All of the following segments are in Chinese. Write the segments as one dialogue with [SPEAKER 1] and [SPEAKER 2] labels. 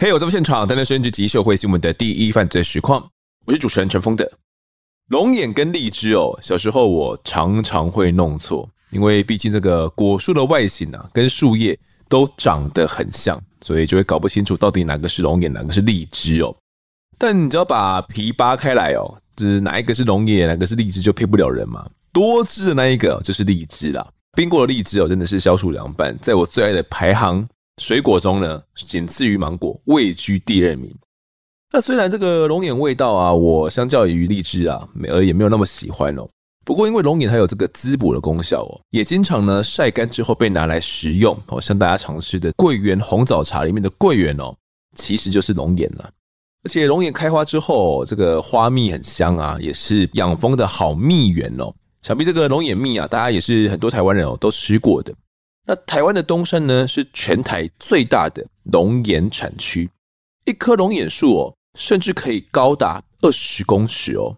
[SPEAKER 1] 嘿，我在现场，担任升职及社会新闻的第一犯罪实况，我是主持人陈峰的。龙眼跟荔枝哦，小时候我常常会弄错，因为毕竟这个果树的外形啊，跟树叶都长得很像，所以就会搞不清楚到底哪个是龙眼，哪个是荔枝哦。但你只要把皮扒开来哦，就是哪一个是龙眼，哪个是荔枝，就骗不了人嘛。多汁的那一个就是荔枝啦，冰过的荔枝哦，真的是消暑凉拌，在我最爱的排行水果中呢，仅次于芒果，位居第二名。那虽然这个龙眼味道啊，我相较于荔枝啊，而也没有那么喜欢哦。不过因为龙眼它有这个滋补的功效哦，也经常呢晒干之后被拿来食用哦。像大家常吃的桂圆红枣茶里面的桂圆哦，其实就是龙眼了。而且龙眼开花之后，这个花蜜很香啊，也是养蜂的好蜜源哦。想必这个龙眼蜜啊，大家也是很多台湾人哦都吃过的。那台湾的东山呢，是全台最大的龙眼产区，一棵龙眼树哦。甚至可以高达二十公尺哦！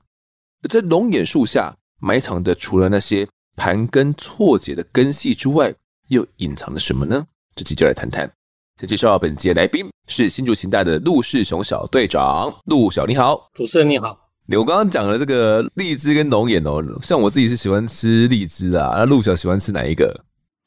[SPEAKER 1] 在龙眼树下埋藏的，除了那些盘根错节的根系之外，又隐藏了什么呢？这期就来谈谈。先介绍本节来宾是新竹刑大的陆世雄小队长，陆小你好，
[SPEAKER 2] 主持人你好。
[SPEAKER 1] 我刚刚讲了这个荔枝跟龙眼哦，像我自己是喜欢吃荔枝啊，那陆小喜欢吃哪一个？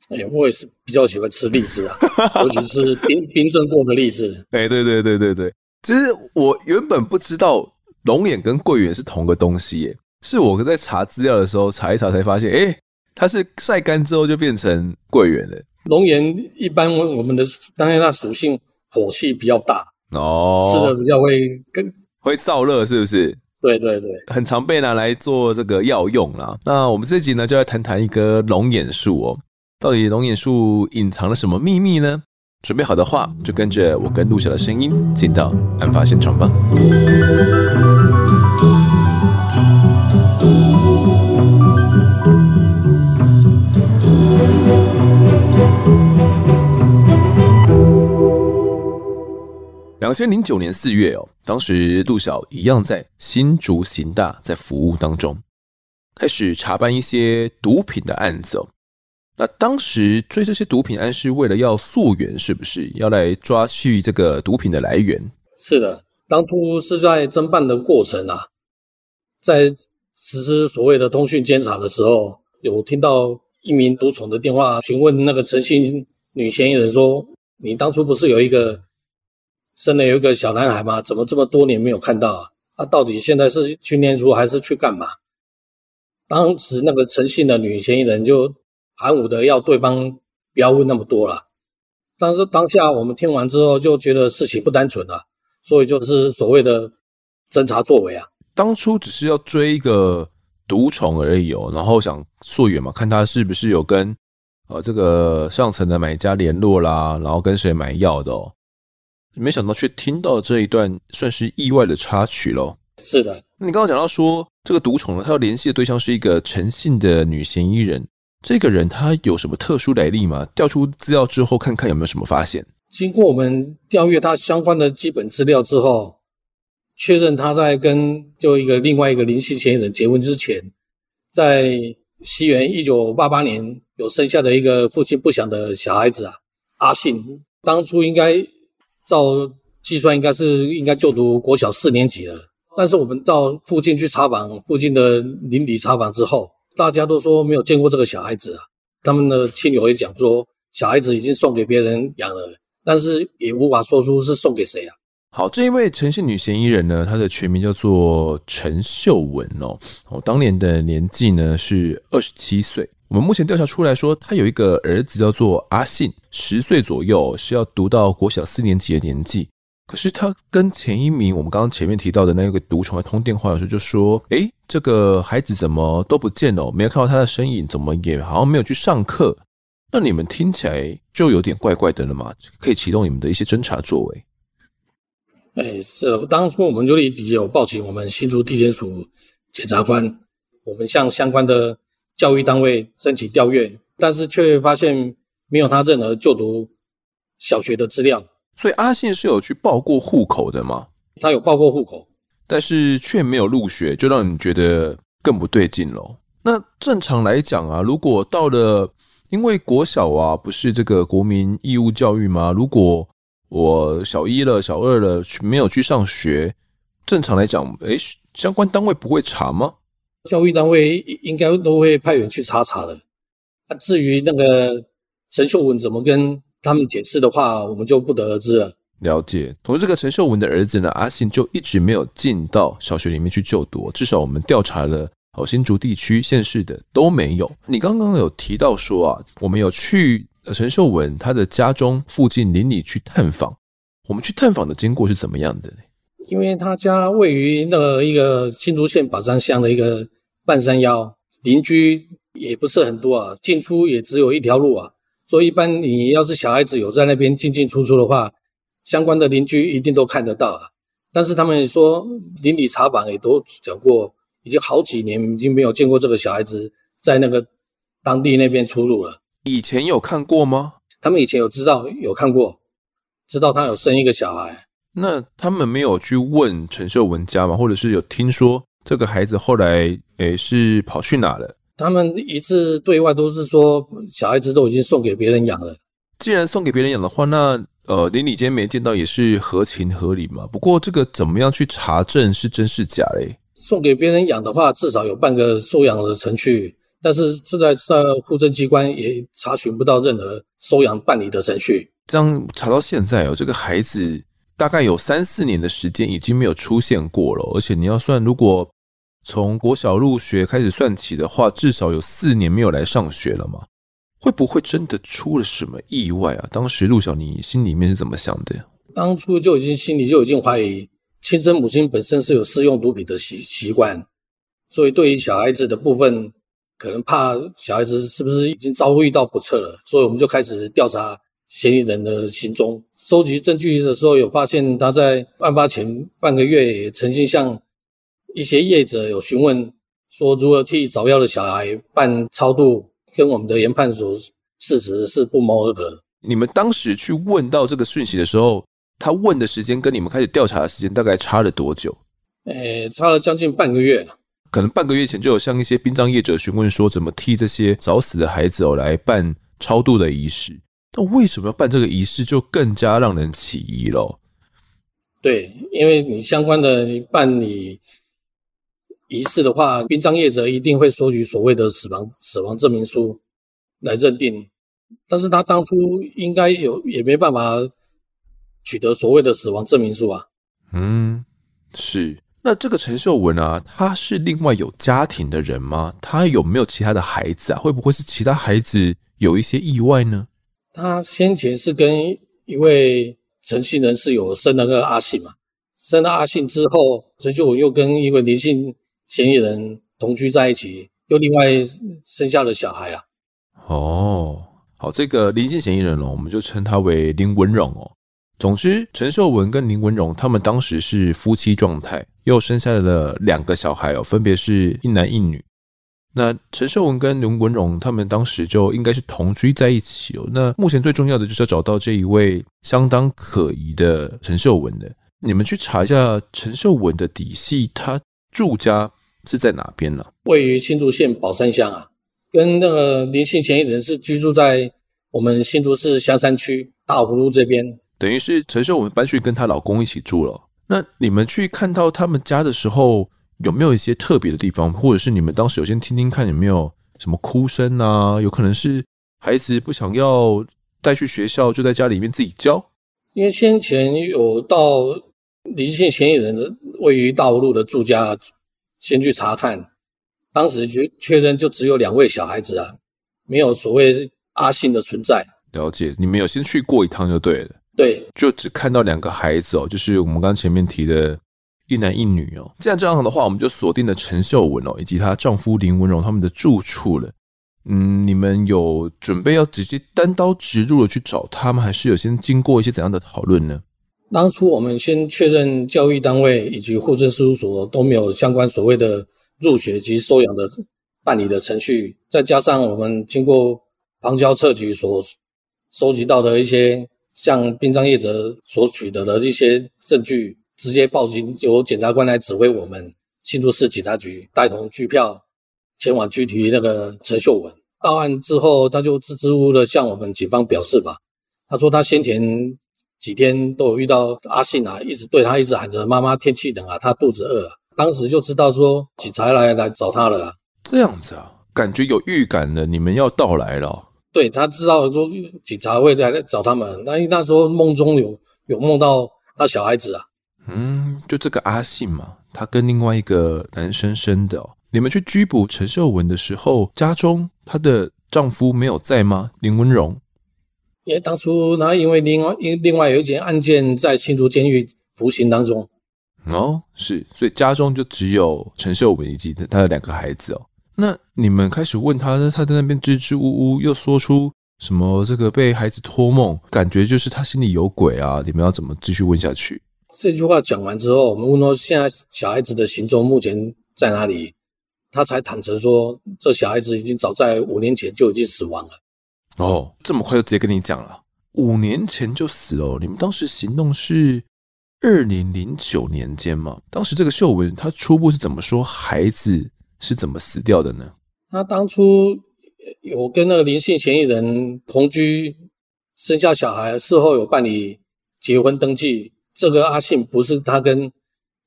[SPEAKER 2] 哎、欸，我也是比较喜欢吃荔枝啊，尤其是冰冰镇过的荔枝。
[SPEAKER 1] 哎，对对对对对。其实我原本不知道龙眼跟桂圆是同个东西耶，是我在查资料的时候查一查才发现，哎，它是晒干之后就变成桂圆了。
[SPEAKER 2] 龙眼一般我们的当然它属性火气比较大
[SPEAKER 1] 哦，
[SPEAKER 2] 吃的比较会更
[SPEAKER 1] 会燥热，是不是？
[SPEAKER 2] 对对对，
[SPEAKER 1] 很常被拿来做这个药用啦。那我们这集呢就来谈谈一个龙眼树哦，到底龙眼树隐藏了什么秘密呢？准备好的话，就跟着我跟陆小的声音进到案发现场吧。两千零九年四月哦，当时陆小一样在新竹刑大在服务当中，开始查办一些毒品的案子哦。那当时追这些毒品案是为了要溯源，是不是要来抓去这个毒品的来源？
[SPEAKER 2] 是的，当初是在侦办的过程啊，在实施所谓的通讯监察的时候，有听到一名毒虫的电话询问那个陈姓女嫌疑人说：“你当初不是有一个生了有一个小男孩嘛？怎么这么多年没有看到啊？他到底现在是去念书还是去干嘛？”当时那个诚信的女嫌疑人就。含糊的要对方不要问那么多了，但是当下我们听完之后就觉得事情不单纯了，所以就是所谓的侦查作为啊。
[SPEAKER 1] 当初只是要追一个毒虫而已哦，然后想溯源嘛，看他是不是有跟呃这个上层的买家联络啦，然后跟谁买药的哦。没想到却听到这一段算是意外的插曲喽。
[SPEAKER 2] 是的，
[SPEAKER 1] 那你刚刚讲到说这个毒虫呢，他要联系的对象是一个陈姓的女嫌疑人。这个人他有什么特殊来历吗？调出资料之后，看看有没有什么发现。
[SPEAKER 2] 经过我们调阅他相关的基本资料之后，确认他在跟就一个另外一个林姓嫌疑人结婚之前，在西元一九八八年有生下的一个父亲不详的小孩子啊，阿信，当初应该照计算应该是应该就读国小四年级了，但是我们到附近去查访附近的邻里查访之后。大家都说没有见过这个小孩子啊，他们的亲友也讲说小孩子已经送给别人养了，但是也无法说出是送给谁啊。
[SPEAKER 1] 好，这一位陈姓女嫌疑人呢，她的全名叫做陈秀文哦，哦，当年的年纪呢是二十七岁。我们目前调查出来说，他有一个儿子叫做阿信，十岁左右是要读到国小四年级的年纪。可是他跟前一名，我们刚刚前面提到的那个毒虫来通电话的时候，就说：“诶，这个孩子怎么都不见了？没有看到他的身影，怎么也好像没有去上课？那你们听起来就有点怪怪的了嘛？可以启动你们的一些侦查作为。”
[SPEAKER 2] 哎，是，当初我们就立即有报警我们新竹地检署检察官，我们向相关的教育单位申请调阅，但是却发现没有他任何就读小学的资料。
[SPEAKER 1] 所以阿信是有去报过户口的吗？
[SPEAKER 2] 他有报过户口，
[SPEAKER 1] 但是却没有入学，就让你觉得更不对劲喽。那正常来讲啊，如果到了，因为国小啊，不是这个国民义务教育吗？如果我小一了、小二了，没有去上学，正常来讲，哎，相关单位不会查吗？
[SPEAKER 2] 教育单位应该都会派员去查查的。啊，至于那个陈秀文怎么跟他们解释的话，我们就不得而知了。
[SPEAKER 1] 了解。同时，这个陈秀文的儿子呢，阿信就一直没有进到小学里面去就读，至少我们调查了。哦，新竹地区县市的都没有。你刚刚有提到说啊，我们有去陈秀文他的家中附近邻里去探访。我们去探访的经过是怎么样的呢？
[SPEAKER 2] 因为他家位于那个一个新竹县宝山乡的一个半山腰，邻居也不是很多啊，进出也只有一条路啊。所以一般你要是小孩子有在那边进进出出的话，相关的邻居一定都看得到啊。但是他们说邻里查访也都讲过。已经好几年，已经没有见过这个小孩子在那个当地那边出入了。
[SPEAKER 1] 以前有看过吗？
[SPEAKER 2] 他们以前有知道，有看过，知道他有生一个小孩。
[SPEAKER 1] 那他们没有去问陈秀文家吗？或者是有听说这个孩子后来诶是跑去哪了？
[SPEAKER 2] 他们一致对外都是说小孩子都已经送给别人养了。
[SPEAKER 1] 既然送给别人养的话，那呃邻里间没见到也是合情合理嘛。不过这个怎么样去查证是真是假嘞？
[SPEAKER 2] 送给别人养的话，至少有半个收养的程序，但是这在在户政机关也查询不到任何收养办理的程序。
[SPEAKER 1] 这样查到现在哦，这个孩子大概有三四年的时间已经没有出现过了，而且你要算，如果从国小入学开始算起的话，至少有四年没有来上学了嘛？会不会真的出了什么意外啊？当时陆小，你心里面是怎么想的？
[SPEAKER 2] 当初就已经心里就已经怀疑。亲生母亲本身是有使用毒品的习习惯，所以对于小孩子的部分，可能怕小孩子是不是已经遭遇到不测了，所以我们就开始调查嫌疑人的行踪。收集证据的时候，有发现他在案发前半个月也曾经向一些业者有询问，说如何替早夭的小孩办超度，跟我们的研判所事实是不谋而合。
[SPEAKER 1] 你们当时去问到这个讯息的时候，他问的时间跟你们开始调查的时间大概差了多久？
[SPEAKER 2] 诶，差了将近半个月。
[SPEAKER 1] 可能半个月前就有向一些殡葬业者询问说，怎么替这些早死的孩子哦来办超度的仪式。那为什么要办这个仪式，就更加让人起疑了。
[SPEAKER 2] 对，因为你相关的办理仪式的话，殡葬业者一定会收取所谓的死亡死亡证明书来认定，但是他当初应该有也没办法。取得所谓的死亡证明书啊？
[SPEAKER 1] 嗯，是。那这个陈秀文啊，他是另外有家庭的人吗？他有没有其他的孩子啊？会不会是其他孩子有一些意外呢？
[SPEAKER 2] 他先前是跟一位陈姓人士有生了个阿信嘛？生了阿信之后，陈秀文又跟一位林姓嫌疑人同居在一起，又另外生下了小孩啊。
[SPEAKER 1] 哦，好，这个林姓嫌疑人哦，我们就称他为林文荣哦。总之，陈秀文跟林文荣他们当时是夫妻状态，又生下了两个小孩哦，分别是一男一女。那陈秀文跟刘文荣他们当时就应该是同居在一起哦。那目前最重要的就是要找到这一位相当可疑的陈秀文的。你们去查一下陈秀文的底细，他住家是在哪边呢？
[SPEAKER 2] 位于新竹县宝山乡啊，跟那个林姓嫌疑人是居住在我们新竹市香山区大湖路这边。
[SPEAKER 1] 等于是陈秀文搬去跟她老公一起住了。那你们去看到他们家的时候，有没有一些特别的地方，或者是你们当时有先听听看有没有什么哭声啊？有可能是孩子不想要带去学校，就在家里面自己教。
[SPEAKER 2] 因为先前有到林姓嫌疑人的位于大湖路的住家，先去查看，当时就确认就只有两位小孩子啊，没有所谓阿信的存在。
[SPEAKER 1] 了解，你们有先去过一趟就对了。
[SPEAKER 2] 对，
[SPEAKER 1] 就只看到两个孩子哦，就是我们刚前面提的一男一女哦。既然这样的话，我们就锁定了陈秀文哦，以及她丈夫林文荣他们的住处了。嗯，你们有准备要直接单刀直入的去找他们，还是有先经过一些怎样的讨论呢？
[SPEAKER 2] 当初我们先确认教育单位以及户政事务所都没有相关所谓的入学及收养的办理的程序，再加上我们经过旁敲侧击所收集到的一些。向殡葬业者所取得的一些证据，直接报警，由检察官来指挥我们新竹市警察局带同拘票前往拘提那个陈秀文。到案之后，他就支支吾吾的向我们警方表示吧，他说他先前几天都有遇到阿信啊，一直对他一直喊着妈妈天气冷啊，他肚子饿啊，当时就知道说警察来来找他了。
[SPEAKER 1] 这样子啊，感觉有预感了，你们要到来了。
[SPEAKER 2] 对，他知道说警察会来找他们，那那时候梦中有有梦到他小孩子啊。
[SPEAKER 1] 嗯，就这个阿信嘛，他跟另外一个男生生的哦。你们去拘捕陈秀文的时候，家中她的丈夫没有在吗？林文荣？
[SPEAKER 2] 因为当初他因为另外因另外有一件案件在新竹监狱服刑当中。
[SPEAKER 1] 哦，是，所以家中就只有陈秀文以及他的两个孩子哦。那你们开始问他，他在那边支支吾吾，又说出什么这个被孩子托梦，感觉就是他心里有鬼啊！你们要怎么继续问下去？
[SPEAKER 2] 这句话讲完之后，我们问说现在小孩子的行踪目前在哪里？他才坦诚说，这小孩子已经早在五年前就已经死亡了。
[SPEAKER 1] 哦，这么快就直接跟你讲了，五年前就死了。你们当时行动是二零零九年间嘛？当时这个秀文他初步是怎么说孩子是怎么死掉的呢？
[SPEAKER 2] 他当初有跟那个林姓嫌疑人同居，生下小孩，事后有办理结婚登记。这个阿信不是他跟。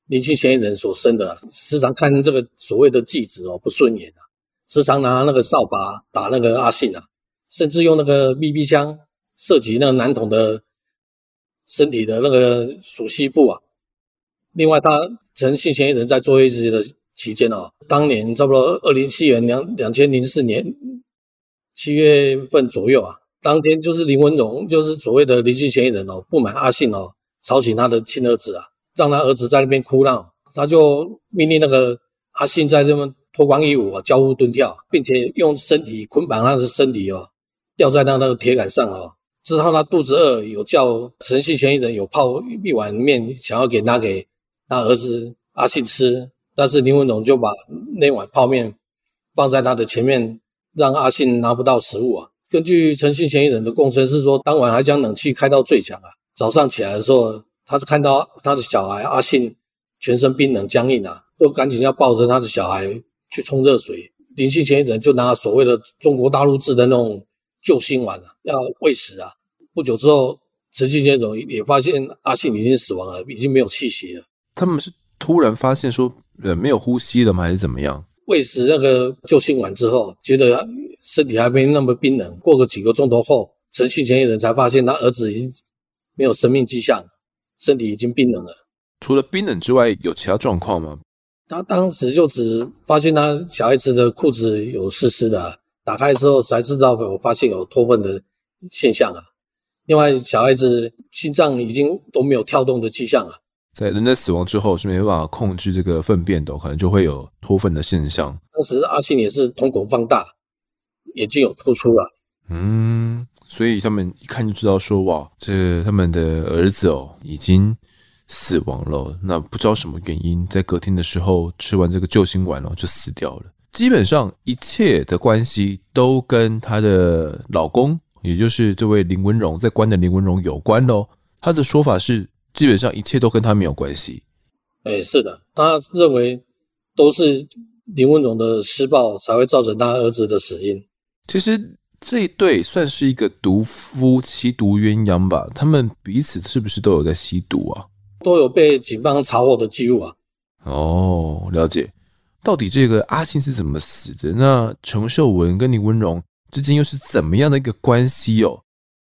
[SPEAKER 2] 林姓嫌疑人所生的，时常看这个所谓的继子哦不顺眼啊，时常拿那个扫把打那个阿信啊，甚至用那个 BB 枪射击那个男童的身体的那个属膝部啊。另外，他陈姓嫌疑人在坐月子的期间哦，当年差不多二零七年两两千零四年七月份左右啊，当天就是林文荣，就是所谓的林姓嫌疑人哦，不满阿信哦吵醒他的亲儿子啊。让他儿子在那边哭闹，他就命令那个阿信在这边脱光衣服啊，交互蹲跳，并且用身体捆绑他的身体哦，吊在那那个铁杆上哦。之后他肚子饿，有叫陈姓嫌疑人有泡一碗面，想要给拿给他儿子阿信吃，但是林文龙就把那碗泡面放在他的前面，让阿信拿不到食物啊。根据陈姓嫌疑人的供称是说，当晚还将冷气开到最强啊，早上起来的时候。他是看到他的小孩阿信全身冰冷僵硬啊，就赶紧要抱着他的小孩去冲热水。林姓嫌疑人就拿所谓的中国大陆制的那种救心丸啊，要喂食啊。不久之后，陈姓嫌疑人也发现阿信已经死亡了，已经没有气息了。
[SPEAKER 1] 他们是突然发现说，呃，没有呼吸了吗？还是怎么样？
[SPEAKER 2] 喂食那个救心丸之后，觉得身体还没那么冰冷。过个几个钟头后，陈姓前一人才发现他儿子已经没有生命迹象。身体已经冰冷了。
[SPEAKER 1] 除了冰冷之外，有其他状况吗？
[SPEAKER 2] 他当时就只发现他小孩子的裤子有湿湿的，打开之后才知道，我发现有脱粪的现象啊。另外，小孩子心脏已经都没有跳动的迹象了。
[SPEAKER 1] 在人在死亡之后是没办法控制这个粪便的，可能就会有脱粪的现象。
[SPEAKER 2] 当时阿信也是瞳孔放大，眼睛有突出了。
[SPEAKER 1] 嗯。所以他们一看就知道说，哇，这他们的儿子哦已经死亡了。那不知道什么原因，在隔天的时候吃完这个救心丸哦就死掉了。基本上一切的关系都跟她的老公，也就是这位林文荣在关的林文荣有关喽。他的说法是，基本上一切都跟他没有关系。
[SPEAKER 2] 哎，是的，他认为都是林文荣的施暴才会造成他儿子的死因。
[SPEAKER 1] 其实。这一对算是一个毒夫妻、毒鸳鸯吧？他们彼此是不是都有在吸毒啊？
[SPEAKER 2] 都有被警方查获的记录啊。
[SPEAKER 1] 哦，了解。到底这个阿信是怎么死的？那陈秀文跟林文荣之间又是怎么样的一个关系哦？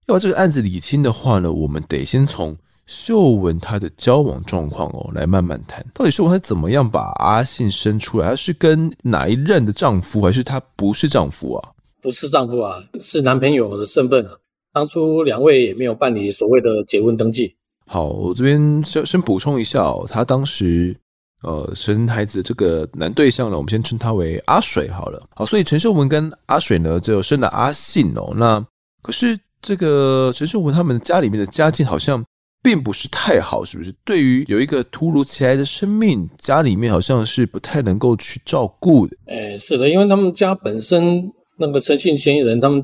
[SPEAKER 1] 要把这个案子理清的话呢，我们得先从秀文她的交往状况哦来慢慢谈。到底秀文她怎么样把阿信生出来？她是跟哪一任的丈夫，还是她不是丈夫啊？
[SPEAKER 2] 不是丈夫啊，是男朋友的身份啊。当初两位也没有办理所谓的结婚登记。
[SPEAKER 1] 好，我这边先先补充一下哦，他当时呃生孩子的这个男对象呢，我们先称他为阿水好了。好，所以陈秀文跟阿水呢就生了阿信哦。那可是这个陈秀文他们家里面的家境好像并不是太好，是不是？对于有一个突如其来的生命，家里面好像是不太能够去照顾的。
[SPEAKER 2] 哎，是的，因为他们家本身。那个陈姓嫌疑人，他们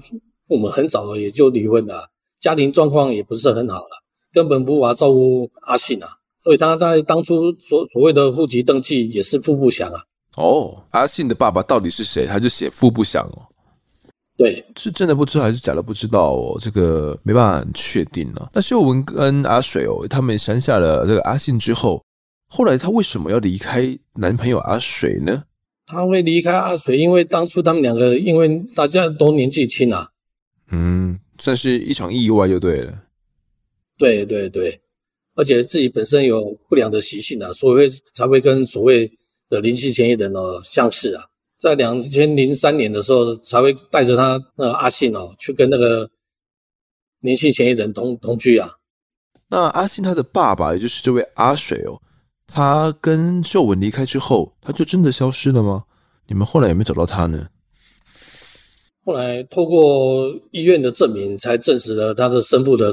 [SPEAKER 2] 父母很早也就离婚了，家庭状况也不是很好了，根本无法照顾阿信啊，所以他在当初所所谓的户籍登记也是父不详啊。
[SPEAKER 1] 哦，阿信的爸爸到底是谁？他就写父不详哦。
[SPEAKER 2] 对，
[SPEAKER 1] 是真的不知道还是假的不知道哦，这个没办法很确定了。那秀文跟阿水哦，他们生下了这个阿信之后，后来他为什么要离开男朋友阿水呢？
[SPEAKER 2] 他会离开阿水，因为当初他们两个因为大家都年纪轻啊，
[SPEAKER 1] 嗯，算是一场意外就对了。
[SPEAKER 2] 对对对，而且自己本身有不良的习性啊，所以会才会跟所谓的灵性嫌疑人哦相似啊。在两千零三年的时候，才会带着他那个阿信哦，去跟那个灵性嫌疑人同同居啊。
[SPEAKER 1] 那阿信他的爸爸，也就是这位阿水哦，他跟秀文离开之后，他就真的消失了吗？你们后来有没有找到他呢？
[SPEAKER 2] 后来透过医院的证明，才证实了他的生父的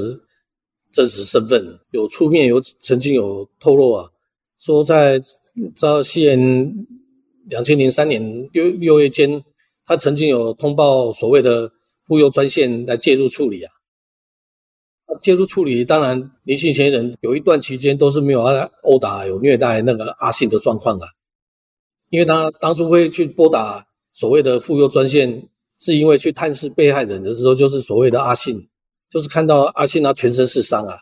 [SPEAKER 2] 真实身份。有出面有曾经有透露啊，说在在西园。两千零三年六六月间，他曾经有通报所谓的妇幼专线来介入处理啊。介入处理，当然林姓嫌疑人有一段期间都是没有殴打、有虐待那个阿信的状况啊。因为他当初会去拨打所谓的妇幼专线，是因为去探视被害人的时候，就是所谓的阿信，就是看到阿信他全身是伤啊，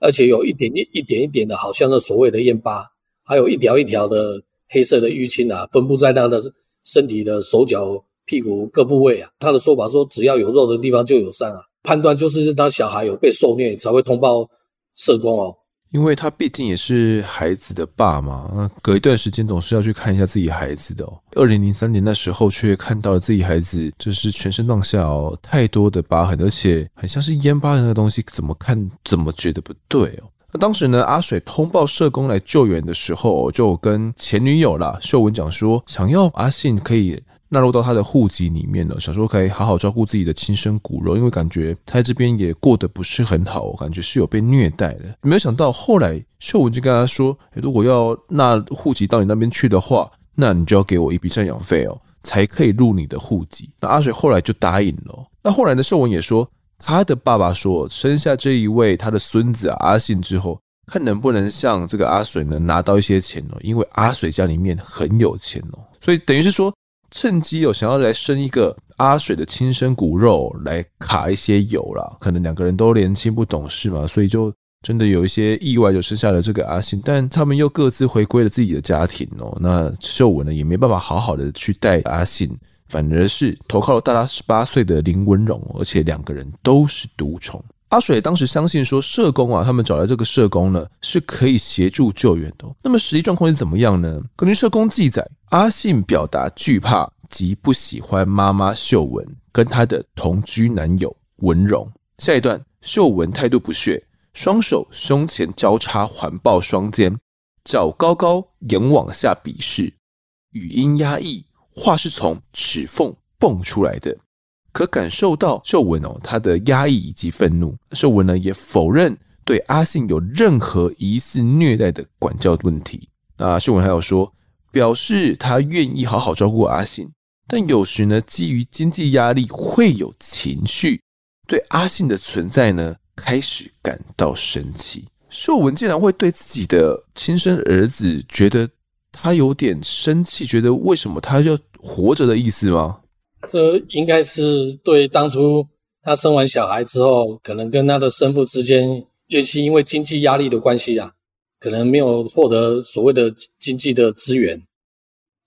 [SPEAKER 2] 而且有一点一一点一点的，好像是所谓的烟疤，还有一条一条的。黑色的淤青啊，分布在他的身体的手脚、屁股各部位啊。他的说法说，只要有肉的地方就有伤啊。判断就是当小孩有被受虐，才会通报社工哦。
[SPEAKER 1] 因为他毕竟也是孩子的爸嘛，那隔一段时间总是要去看一下自己孩子的哦。二零零三年那时候，却看到了自己孩子就是全身上下哦，太多的疤痕，而且很像是烟疤的那个东西，怎么看怎么觉得不对哦。那当时呢，阿水通报社工来救援的时候，就跟前女友啦秀文讲说，想要阿信可以纳入到他的户籍里面了，想说可以好好照顾自己的亲生骨肉，因为感觉他在这边也过得不是很好，感觉是有被虐待的。没有想到后来秀文就跟他说，如果要纳户籍到你那边去的话，那你就要给我一笔赡养费哦，才可以入你的户籍。那阿水后来就答应了。那后来呢，秀文也说。他的爸爸说，生下这一位他的孙子阿信之后，看能不能向这个阿水呢拿到一些钱哦，因为阿水家里面很有钱哦，所以等于是说趁机有想要来生一个阿水的亲生骨肉来卡一些油啦，可能两个人都年轻不懂事嘛，所以就真的有一些意外就生下了这个阿信，但他们又各自回归了自己的家庭哦，那秀文呢也没办法好好的去带阿信。反而是投靠了大他十八岁的林文荣，而且两个人都是独宠。阿水当时相信说，社工啊，他们找来这个社工呢，是可以协助救援的。那么实际状况是怎么样呢？根据社工记载，阿信表达惧怕及不喜欢妈妈秀文跟他的同居男友文荣。下一段，秀文态度不屑，双手胸前交叉环抱双肩，脚高高，眼往下鄙视，语音压抑。话是从齿缝蹦出来的，可感受到秀文哦，她的压抑以及愤怒。秀文呢也否认对阿信有任何疑似虐待的管教问题。那秀文还有说，表示他愿意好好照顾阿信，但有时呢，基于经济压力会有情绪，对阿信的存在呢开始感到生气。秀文竟然会对自己的亲生儿子觉得他有点生气，觉得为什么他要活着的意思吗？
[SPEAKER 2] 这应该是对当初他生完小孩之后，可能跟他的生父之间，尤其因为经济压力的关系啊，可能没有获得所谓的经济的资源，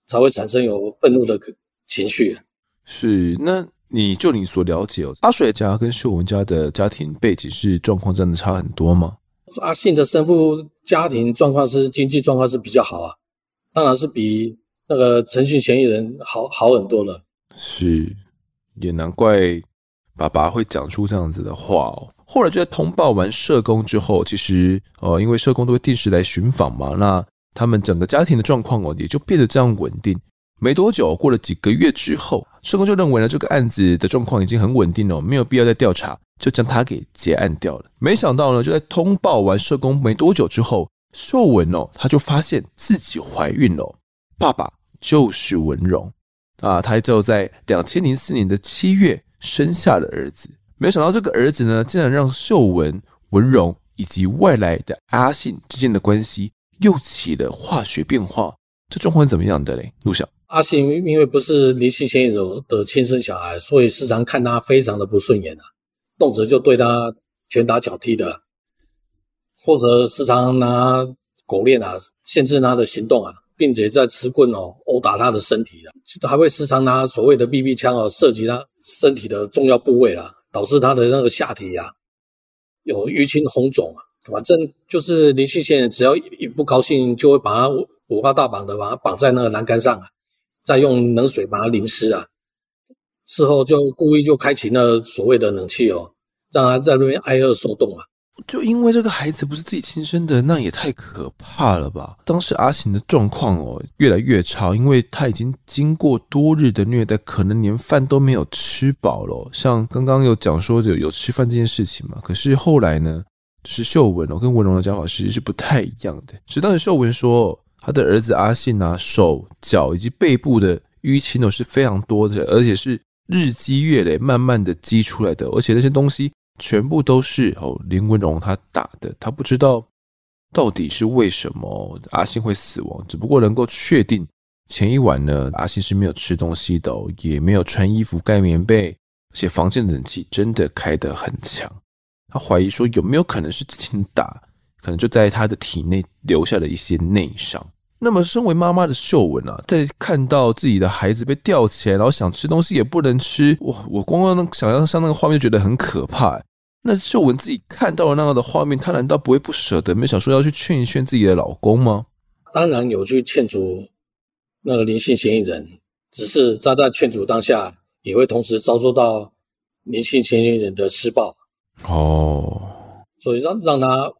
[SPEAKER 2] 才会产生有愤怒的情绪。
[SPEAKER 1] 是，那你就你所了解哦，阿水家跟秀文家的家庭背景是状况真的差很多吗？
[SPEAKER 2] 阿信的生父家庭状况是经济状况是比较好啊，当然是比。那个陈姓嫌疑人好好很多了，
[SPEAKER 1] 是，也难怪爸爸会讲出这样子的话哦。后来就在通报完社工之后，其实呃，因为社工都会定时来巡访嘛，那他们整个家庭的状况哦，也就变得这样稳定。没多久，过了几个月之后，社工就认为呢，这个案子的状况已经很稳定了，没有必要再调查，就将他给结案掉了。没想到呢，就在通报完社工没多久之后，秀文哦，他就发现自己怀孕了，爸爸。就是文荣啊，他就在两千零四年的七月生下了儿子。没想到这个儿子呢，竟然让秀文、文荣以及外来的阿信之间的关系又起了化学变化，这状况怎么样的嘞？陆上
[SPEAKER 2] 阿信因为不是林姓嫌疑人的亲生小孩，所以时常看他非常的不顺眼啊，动辄就对他拳打脚踢的，或者时常拿狗链啊限制他的行动啊，并且在持棍哦殴打他的身体啊，还会时常拿所谓的 BB 枪哦射击他身体的重要部位啊，导致他的那个下体啊有淤青红肿啊。反正就是林姓嫌疑人，只要一不高兴，就会把他五花大绑的把他绑在那个栏杆上啊，再用冷水把他淋湿啊。事后就故意就开启那所谓的冷气哦，让他在那边挨饿受冻啊。
[SPEAKER 1] 就因为这个孩子不是自己亲生的，那也太可怕了吧？当时阿信的状况哦越来越差，因为他已经经过多日的虐待，可能连饭都没有吃饱了。像刚刚有讲说有有吃饭这件事情嘛，可是后来呢？是秀文哦，跟文荣的讲法其实是不太一样的。是当时秀文说，他的儿子阿信啊，手脚以及背部的淤青哦是非常多的，而且是日积月累慢慢的积出来的，而且那些东西全部都是哦林文荣他打的。他不知道到底是为什么阿信会死亡，只不过能够确定前一晚呢，阿信是没有吃东西的，也没有穿衣服盖棉被，而且房间冷气真的开得很强。他怀疑说，有没有可能是之前打，可能就在他的体内留下了一些内伤。那么，身为妈妈的秀文啊，在看到自己的孩子被吊起来，然后想吃东西也不能吃，哇！我光光能想象上那个画面，觉得很可怕。那秀文自己看到了那样的画面，她难道不会不舍得，没想说要去劝一劝自己的老公吗？
[SPEAKER 2] 当然有去劝阻那个林姓嫌疑人，只是在在劝阻当下，也会同时遭受到林姓嫌疑人的施暴。
[SPEAKER 1] 哦，
[SPEAKER 2] 所以让让他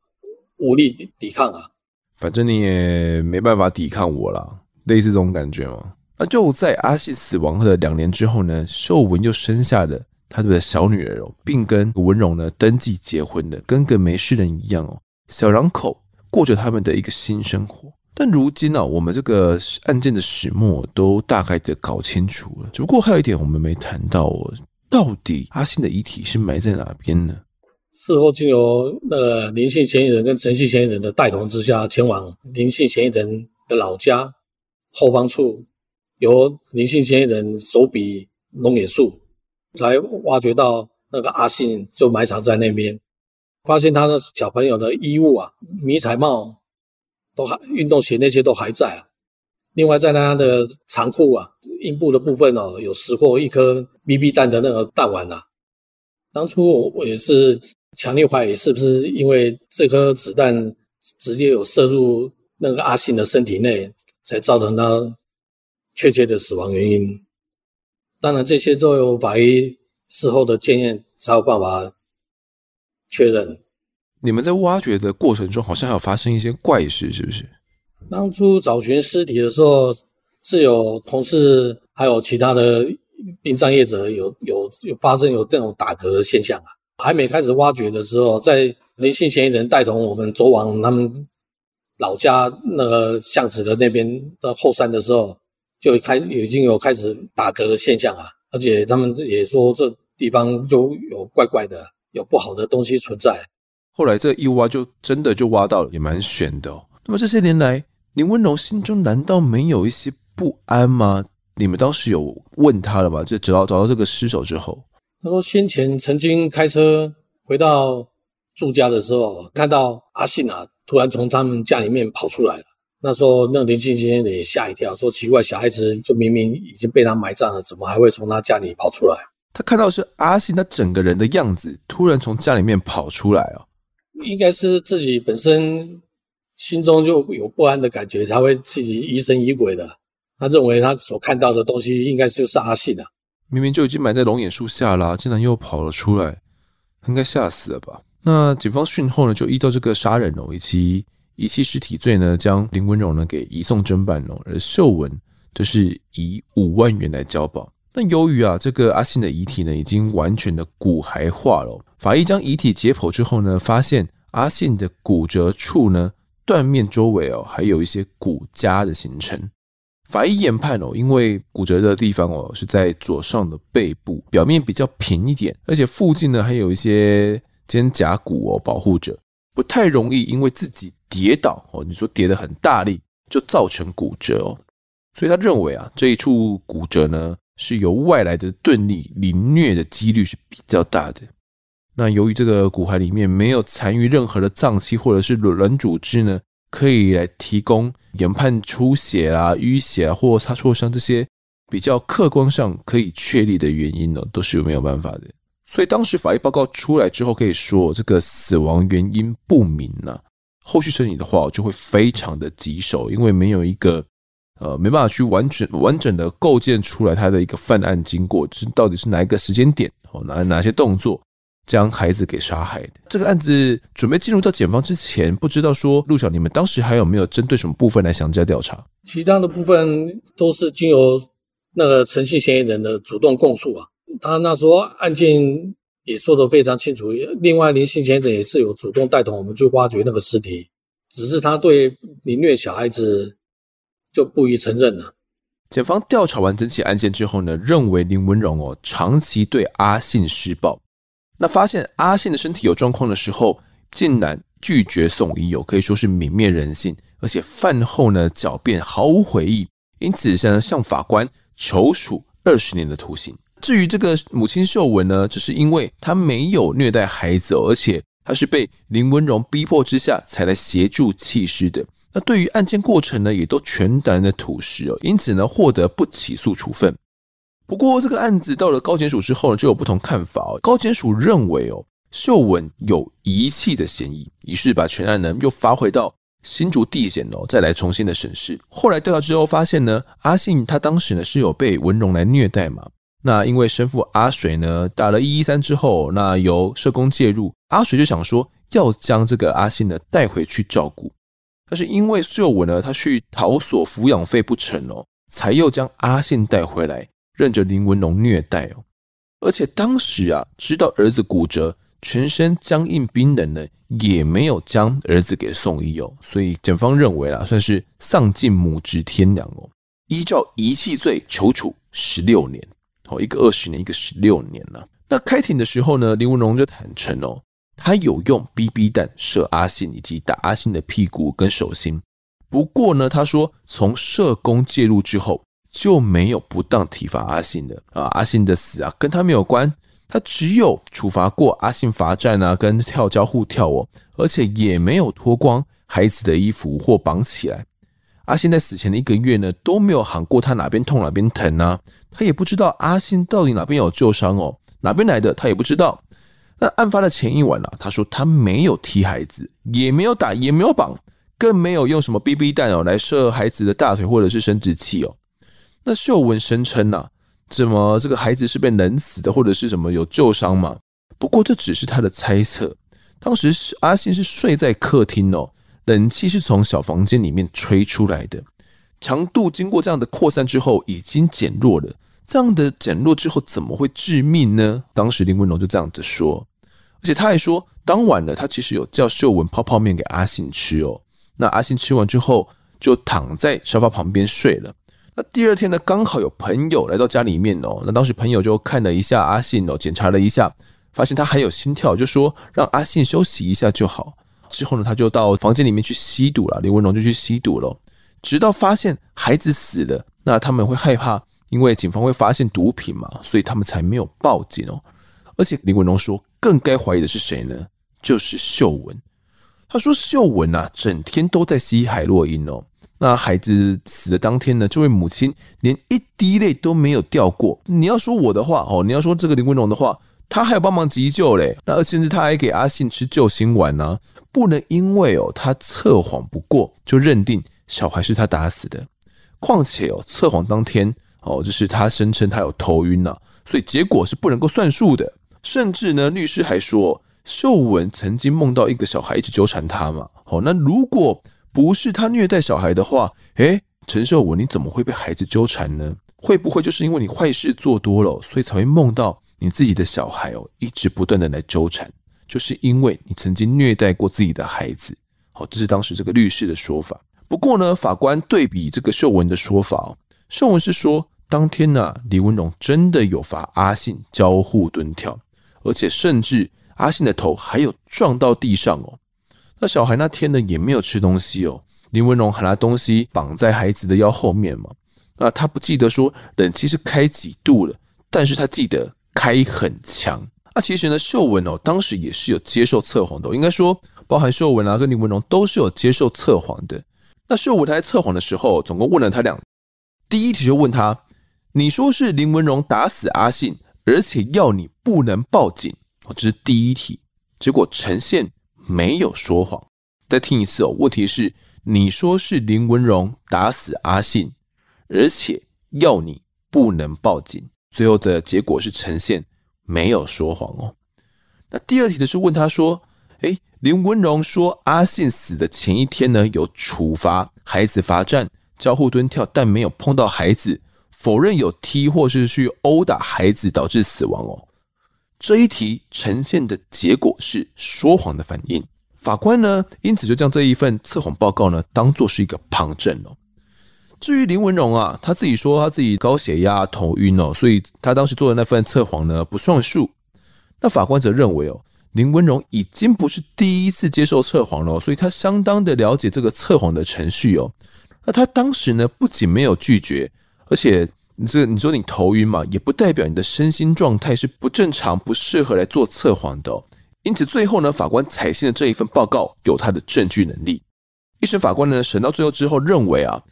[SPEAKER 2] 无力抵抵抗啊！
[SPEAKER 1] 反正你也没办法抵抗我啦，类似这种感觉嘛。那就在阿信死亡后的两年之后呢，秀文又生下了他的小女儿哦，并跟文荣呢登记结婚的，跟个没事人一样哦，小两口过着他们的一个新生活。但如今呢、我们这个案件的始末都大概的搞清楚了，只不过还有一点我们没谈到哦，到底阿信的遗体是埋在哪边呢？
[SPEAKER 2] 事后，经由那个林姓嫌疑人跟陈姓嫌疑人的带同之下，前往林姓嫌疑人的老家后方处，由林姓嫌疑人手笔龙眼树，才挖掘到那个阿信就埋藏在那边，发现他的小朋友的衣物啊、迷彩帽都还、运动鞋那些都还在啊。另外，在他的长裤啊、阴部的部分哦，有拾获一颗 BB 弹的那个弹丸啊。当初我也是。强烈怀疑是不是因为这颗子弹直接有射入那个阿信的身体内，才造成他确切的死亡原因。当然，这些都有法医事后的检验才有办法确认。
[SPEAKER 1] 你们在挖掘的过程中，好像还有发生一些怪事，是不是？
[SPEAKER 2] 当初找寻尸体的时候，是有同事还有其他的殡葬业者有有有发生有这种打嗝的现象啊。还没开始挖掘的时候，在林姓嫌疑人带同我们走往他们老家那个巷子的那边的后山的时候，就开已经有开始打嗝的现象啊，而且他们也说这地方就有怪怪的，有不好的东西存在。
[SPEAKER 1] 后来这一挖就真的就挖到了，也蛮悬的哦。那么这些年来，林温柔心中难道没有一些不安吗？你们当时有问他了吗？就找到找到这个尸首之后。
[SPEAKER 2] 他说：“先前曾经开车回到住家的时候，看到阿信啊，突然从他们家里面跑出来了。那时候，那个林姓嫌疑人也吓一跳，说：‘奇怪，小孩子就明明已经被他埋葬了，怎么还会从他家里跑出来？’
[SPEAKER 1] 他看到是阿信他整个人的样子，突然从家里面跑出来哦，
[SPEAKER 2] 应该是自己本身心中就有不安的感觉，才会自己疑神疑鬼的。他认为他所看到的东西，应该就是阿信啊。”
[SPEAKER 1] 明明就已经埋在龙眼树下啦，竟然又跑了出来，应该吓死了吧？那警方讯后呢，就依照这个杀人哦以及遗弃尸体罪呢，将林文荣呢给移送侦办哦，而秀文就是以五万元来交保。那由于啊，这个阿信的遗体呢已经完全的骨骸化了，法医将遗体解剖之后呢，发现阿信的骨折处呢，断面周围哦还有一些骨痂的形成。法医研判哦，因为骨折的地方哦是在左上的背部，表面比较平一点，而且附近呢还有一些肩胛骨哦保护着，不太容易因为自己跌倒哦，你说跌得很大力就造成骨折哦。所以他认为啊，这一处骨折呢，是由外来的钝力凌虐的几率是比较大的。那由于这个骨骸里面没有残余任何的脏器或者是软组织呢，可以来提供研判出血啊、淤血啊或擦挫伤这些比较客观上可以确立的原因呢，都是没有办法的。所以当时法医报告出来之后，可以说这个死亡原因不明呢、后续审理的话就会非常的棘手，因为没有一个。呃，没办法去完全完整的构建出来他的一个犯案经过，就是到底是哪一个时间点，哦，哪哪些动作将孩子给杀害的。这个案子准备进入到检方之前，不知道说陆小，你们当时还有没有针对什么部分来详加调查？
[SPEAKER 2] 其他的部分都是经由那个陈姓嫌疑人的主动供述啊，他那时候案件也说得非常清楚。另外，林姓嫌疑人也是有主动带同我们去挖掘那个尸体，只是他对凌虐小孩子。就不予承认了。
[SPEAKER 1] 检方调查完整起案件之后呢，认为林文荣哦长期对阿信施暴，那发现阿信的身体有状况的时候，竟然拒绝送医哦，可以说是泯灭人性，而且饭后呢狡辩毫无悔意，因此呢向法官求处二十年的徒刑。至于这个母亲秀文呢，只是因为她没有虐待孩子，而且她是被林文荣逼迫之下才来协助弃尸的。那对于案件过程呢，也都全然的吐实哦，因此呢，获得不起诉处分。不过这个案子到了高检署之后呢，就有不同看法哦。高检署认为哦，秀文有遗弃的嫌疑，于是把全案呢又发回到新竹地检哦，再来重新的审视。后来调查之后发现呢，阿信他当时呢是有被文荣来虐待嘛。那因为生父阿水呢打了一一三之后，那由社工介入，阿水就想说要将这个阿信呢带回去照顾。但是因为秀文呢，他去讨索抚养费不成哦，才又将阿信带回来，任着林文龙虐待哦。而且当时啊，知道儿子骨折，全身僵硬冰冷呢，也没有将儿子给送医哦。所以检方认为啊，算是丧尽母职天良哦。依照遗弃罪求处十六年，哦，一个二十年，一个十六年了。那开庭的时候呢，林文龙就坦承哦。他有用 BB 弹射阿信以及打阿信的屁股跟手心，不过呢，他说从社工介入之后就没有不当体罚阿信的啊，阿信的死啊跟他没有关，他只有处罚过阿信罚站啊跟跳交互跳哦，而且也没有脱光孩子的衣服或绑起来。阿信在死前的一个月呢都没有喊过他哪边痛哪边疼啊，他也不知道阿信到底哪边有旧伤哦，哪边来的他也不知道。那案发的前一晚啊，他说他没有踢孩子，也没有打，也没有绑，更没有用什么 BB 弹哦来射孩子的大腿或者是生殖器哦。那秀文声称呐，怎么这个孩子是被冷死的，或者是什么有旧伤嘛？不过这只是他的猜测。当时是阿信是睡在客厅哦，冷气是从小房间里面吹出来的，强度经过这样的扩散之后已经减弱了。这样的减弱之后怎么会致命呢？当时林文龙就这样子说。而且他还说，当晚呢，他其实有叫秀文泡泡面给阿信吃哦。那阿信吃完之后，就躺在沙发旁边睡了。那第二天呢，刚好有朋友来到家里面哦。那当时朋友就看了一下阿信哦，检查了一下，发现他还有心跳，就说让阿信休息一下就好。之后呢，他就到房间里面去吸毒了。林文龙就去吸毒了，直到发现孩子死了，那他们会害怕，因为警方会发现毒品嘛，所以他们才没有报警哦。而且林文龙说，更该怀疑的是谁呢？就是秀文。他说秀文啊，整天都在吸海洛因哦。那孩子死的当天呢，这位母亲连一滴泪都没有掉过。你要说我的话哦，你要说这个林文龙的话，他还有帮忙急救嘞。那甚至他还给阿信吃救心丸呢。不能因为哦他测谎不过，就认定小孩是他打死的。况且哦，测谎当天哦，就是他声称他有头晕呐，所以结果是不能够算数的。甚至呢，律师还说，秀文曾经梦到一个小孩一直纠缠他嘛。好，那如果不是他虐待小孩的话，诶，陈秀文你怎么会被孩子纠缠呢？会不会就是因为你坏事做多了，所以才会梦到你自己的小孩哦，一直不断的来纠缠？就是因为你曾经虐待过自己的孩子。好，这是当时这个律师的说法。不过呢，法官对比这个秀文的说法哦，秀文是说，当天呢，李文荣真的有罚阿信交互蹲跳。而且甚至阿信的头还有撞到地上哦。那小孩那天呢也没有吃东西哦，林文荣还拿东西绑在孩子的腰后面嘛。那他不记得说冷气是开几度了，但是他记得开很强。那其实呢，秀文哦，当时也是有接受测谎的，应该说包含秀文啊跟林文荣都是有接受测谎的。那秀文他在测谎的时候，总共问了他两，第一题就问他，你说是林文荣打死阿信，而且要你不能报警，哦，这是第一题。结果呈现没有说谎。再听一次哦，问题是你说是林文荣打死阿信。而且要你不能报警，最后的结果是呈现没有说谎哦。那第二题的是问他说：“诶，林文荣说阿信死的前一天呢，有处罚孩子罚站、交互蹲跳，但没有碰到孩子，否认有踢或是去殴打孩子导致死亡哦。”这一题呈现的结果是说谎的反应。法官呢，因此就将这一份测谎报告呢，当做是一个旁证哦。至于林文荣啊，他自己说他自己高血压、头晕哦，所以他当时做的那份测谎呢，不算数。那法官则认为哦，林文荣已经不是第一次接受测谎了，所以他相当的了解这个测谎的程序哦。那他当时呢，不仅没有拒绝，而且你这你说你头晕嘛，也不代表你的身心状态是不正常、不适合来做测谎的哦。因此最后呢，法官采信的这一份报告有他的证据能力。一审法官呢，审到最后之后认为啊。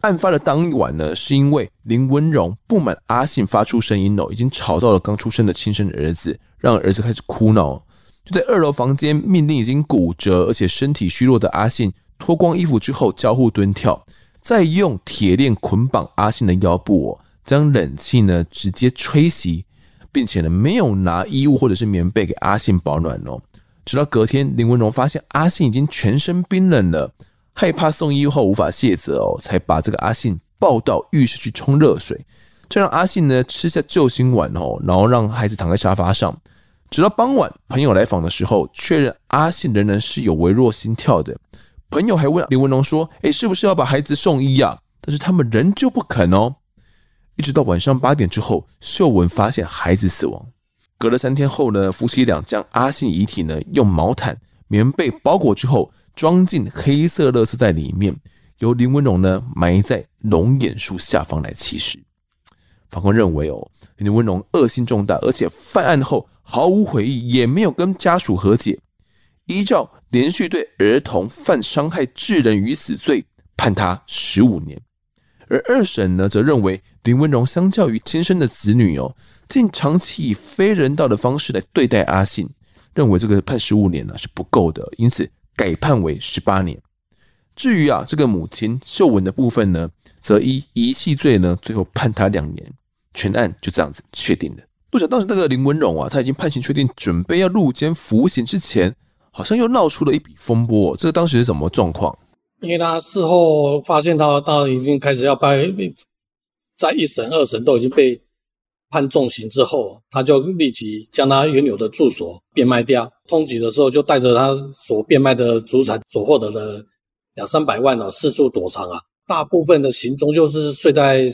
[SPEAKER 1] 案发的当晚呢，是因为林文荣不满阿信发出声音哦，已经吵到了刚出生的亲生儿子，让儿子开始哭闹。就在二楼房间，命令已经骨折而且身体虚弱的阿信脱光衣服之后交互蹲跳，再用铁链捆绑阿信的腰部哦，将冷气呢直接吹熄，并且呢没有拿衣物或者是棉被给阿信保暖哦。直到隔天，林文荣发现阿信已经全身冰冷了。害怕送医后无法卸责哦，才把这个阿信抱到浴室去冲热水，这让阿信呢吃下救心丸哦，然后让孩子躺在沙发上。直到傍晚，朋友来访的时候，确认阿信仍然是有微弱心跳的。朋友还问林文龙说：“诶，是不是要把孩子送医啊？”但是他们仍旧不肯哦。一直到晚上八点之后，秀文发现孩子死亡。隔了三天后呢，夫妻俩将阿信遗体呢用毛毯、棉被包裹之后。装进黑色垃圾袋里面，由林文荣呢埋在龙眼树下方来弃尸。法官认为哦，林文荣恶性重大，而且犯案后毫无悔意，也没有跟家属和解。依照连续对儿童犯伤害致人于死罪，判他十五年。而二审呢，则认为林文荣相较于亲生的子女哦，竟长期以非人道的方式来对待阿信，认为这个判十五年呢是不够的，因此。改判为十八年。至于啊，这个母亲秀文的部分呢，则以遗弃罪呢，最后判他两年。全案就这样子确定了。不晓得当时那个林文荣啊，他已经判刑确定，准备要入监服刑之前，好像又闹出了一笔风波。这个当时是什么状况？
[SPEAKER 2] 因为他事后发现他他已经开始要被在一审、二审都已经被。判重刑之后，他就立即将他原有的住所变卖掉。通缉的时候，就带着他所变卖的祖产所获得的两三百万啊，四处躲藏啊。大部分的行踪就是睡在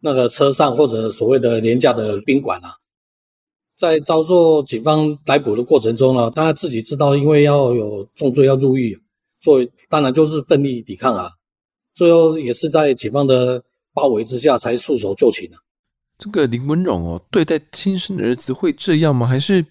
[SPEAKER 2] 那个车上，或者所谓的廉价的宾馆啊。在遭受警方逮捕的过程中呢，他自己知道，因为要有重罪要入狱，所以当然就是奋力抵抗啊。最后也是在警方的包围之下，才束手就擒啊。
[SPEAKER 1] 这个林文荣哦，对待亲生的儿子会这样吗？还是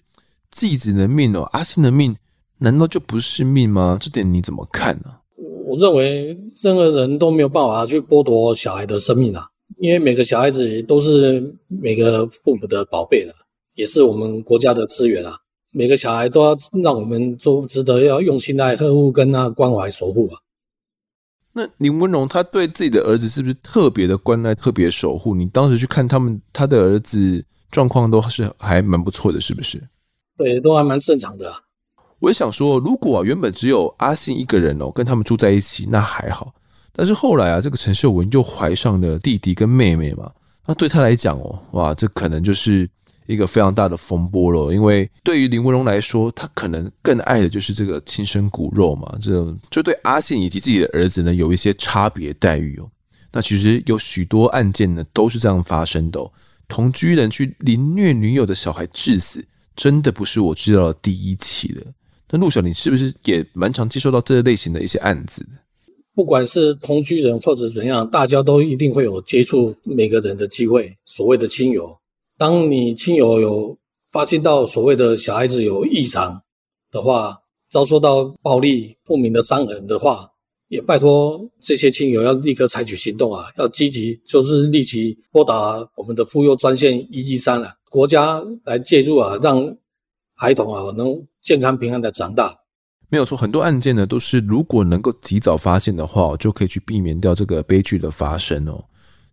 [SPEAKER 1] 继子的命哦？阿信的命难道就不是命吗？这点你怎么看呢？
[SPEAKER 2] 我认为任何人都没有办法去剥夺小孩的生命啊，因为每个小孩子都是每个父母的宝贝的，也是我们国家的资源啊。每个小孩都要让我们都值得要用心来呵护跟那关怀守护啊。
[SPEAKER 1] 那林文荣他对自己的儿子是不是特别的关爱、特别守护？你当时去看他们，他的儿子状况都是还蛮不错的，是不是？
[SPEAKER 2] 对，都还蛮正常的啊。
[SPEAKER 1] 我也想说，如果啊原本只有阿信一个人哦，跟他们住在一起，那还好。但是后来啊，这个陈秀文又怀上了弟弟跟妹妹嘛，那对他来讲哦，哇，这可能就是。一个非常大的风波了，因为对于林文荣来说，他可能更爱的就是这个亲生骨肉嘛，这种就对阿信以及自己的儿子呢有一些差别待遇哦。那其实有许多案件呢都是这样发生的哦，同居人去凌虐女友的小孩致死，真的不是我知道的第一起了。那陆小，你是不是也蛮常接受到这类型的一些案子？
[SPEAKER 2] 不管是同居人或者怎样，大家都一定会有接触每个人的机会。所谓的亲友，当你亲友有发现到所谓的小孩子有异常的话，遭受到暴力、不明的伤痕的话，也拜托这些亲友要立刻采取行动啊，要积极，就是立即拨打我们的妇幼专线一一三啊，国家来介入啊，让孩童啊能健康平安的长大。
[SPEAKER 1] 没有错，很多案件呢都是如果能够及早发现的话，就可以去避免掉这个悲剧的发生哦。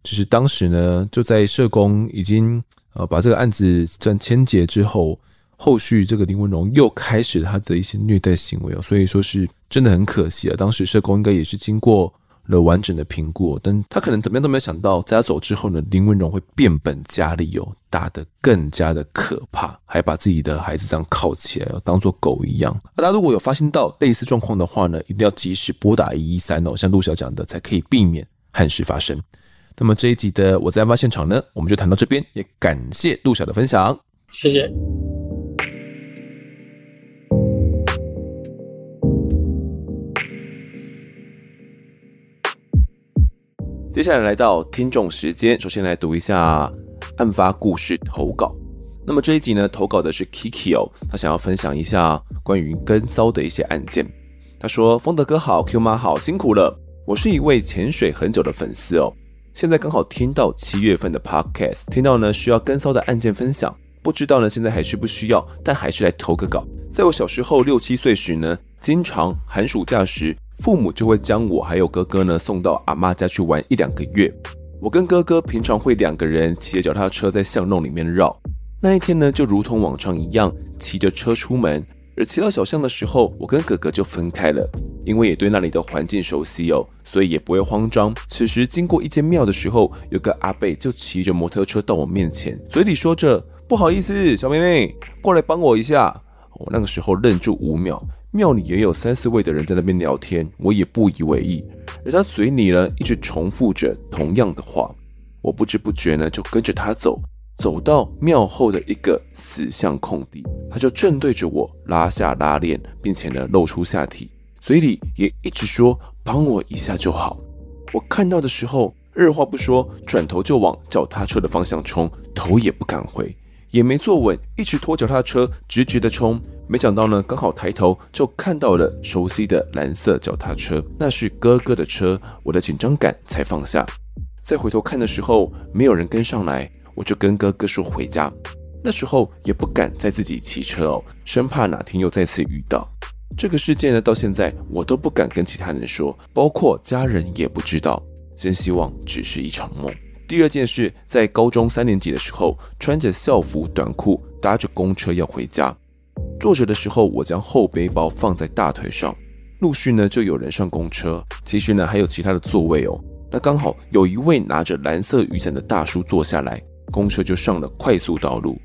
[SPEAKER 1] 只是当时呢，就在社工已经呃把这个案子算牵结之后，后续这个林文荣又开始他的一些虐待行为哦，所以说是真的很可惜啊。当时社工应该也是经过了完整的评估，但他可能怎么样都没有想到，在他走之后呢，林文荣会变本加厉哦，打得更加的可怕，还把自己的孩子这样铐起来，当做狗一样。大家如果有发现到类似状况的话呢，一定要及时拨打一一三哦，像陆小讲的，才可以避免憾事发生。那么这一集的我在案发现场呢，我们就谈到这边，也感谢陆小的分享，
[SPEAKER 2] 谢谢。
[SPEAKER 1] 接下来来到听众时间，首先来读一下案发故事投稿。那么这一集呢，投稿的是 Kiki 哦，他想要分享一下关于跟骚的一些案件。他说：“风德哥好，Q 妈好，辛苦了。我是一位潜水很久的粉丝哦，现在刚好听到七月份的 Podcast，听到呢需要跟骚的案件分享，不知道呢现在还需不需要，但还是来投个稿。在我小时候六七岁时呢，经常寒暑假时。”父母就会将我还有哥哥呢送到阿妈家去玩一两个月。我跟哥哥平常会两个人骑着脚踏车在巷弄里面绕。那一天呢，就如同往常一样骑着车出门。而骑到小巷的时候，我跟哥哥就分开了，因为也对那里的环境熟悉哦，所以也不会慌张。此时经过一间庙的时候，有个阿伯就骑着摩托车到我面前，嘴里说着：“不好意思，小妹妹，过来帮我一下。”我那个时候愣住五秒。庙里也有三四位的人在那边聊天，我也不以为意。而他嘴里呢，一直重复着同样的话，我不知不觉呢就跟着他走，走到庙后的一个死巷空地，他就正对着我拉下拉链，并且呢露出下体，嘴里也一直说帮我一下就好。我看到的时候，二话不说，转头就往脚踏车的方向冲，头也不敢回，也没坐稳，一直拖脚踏车直直的冲。没想到呢，刚好抬头就看到了熟悉的蓝色脚踏车，那是哥哥的车，我的紧张感才放下。再回头看的时候，没有人跟上来，我就跟哥哥说回家。那时候也不敢再自己骑车哦，生怕哪天又再次遇到。这个事件呢，到现在我都不敢跟其他人说，包括家人也不知道。真希望只是一场梦。第二件事，在高中三年级的时候，穿着校服短裤，搭着公车要回家。坐着的时候，我将后背包放在大腿上，陆续呢就有人上公车。其实呢还有其他的座位哦。那刚好有一位拿着蓝色雨伞的大叔坐下来，公车就上了快速道路。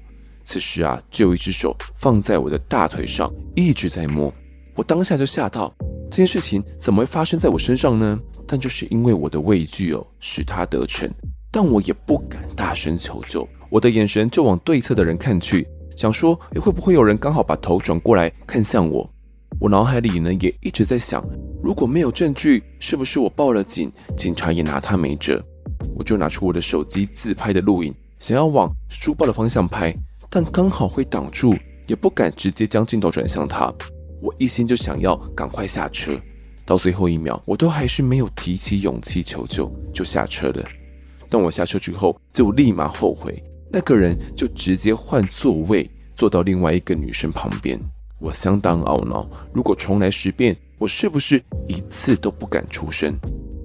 [SPEAKER 1] 此时啊，就有一只手放在我的大腿上，一直在摸。我当下就吓到，这件事情怎么会发生在我身上呢？但就是因为我的畏惧哦，使他得逞。但我也不敢大声求救，我的眼神就往对侧的人看去。想说，诶，会不会有人刚好把头转过来看向我？我脑海里呢也一直在想，如果没有证据，是不是我报了警，警察也拿他没辙？我就拿出我的手机自拍的录影，想要往书包的方向拍，但刚好会挡住，也不敢直接将镜头转向他。我一心就想要赶快下车，到最后一秒，我都还是没有提起勇气求救，就下车了。当我下车之后，就立马后悔。那个人就直接换座位，坐到另外一个女生旁边。我相当懊恼，如果重来十遍，我是不是一次都不敢出声？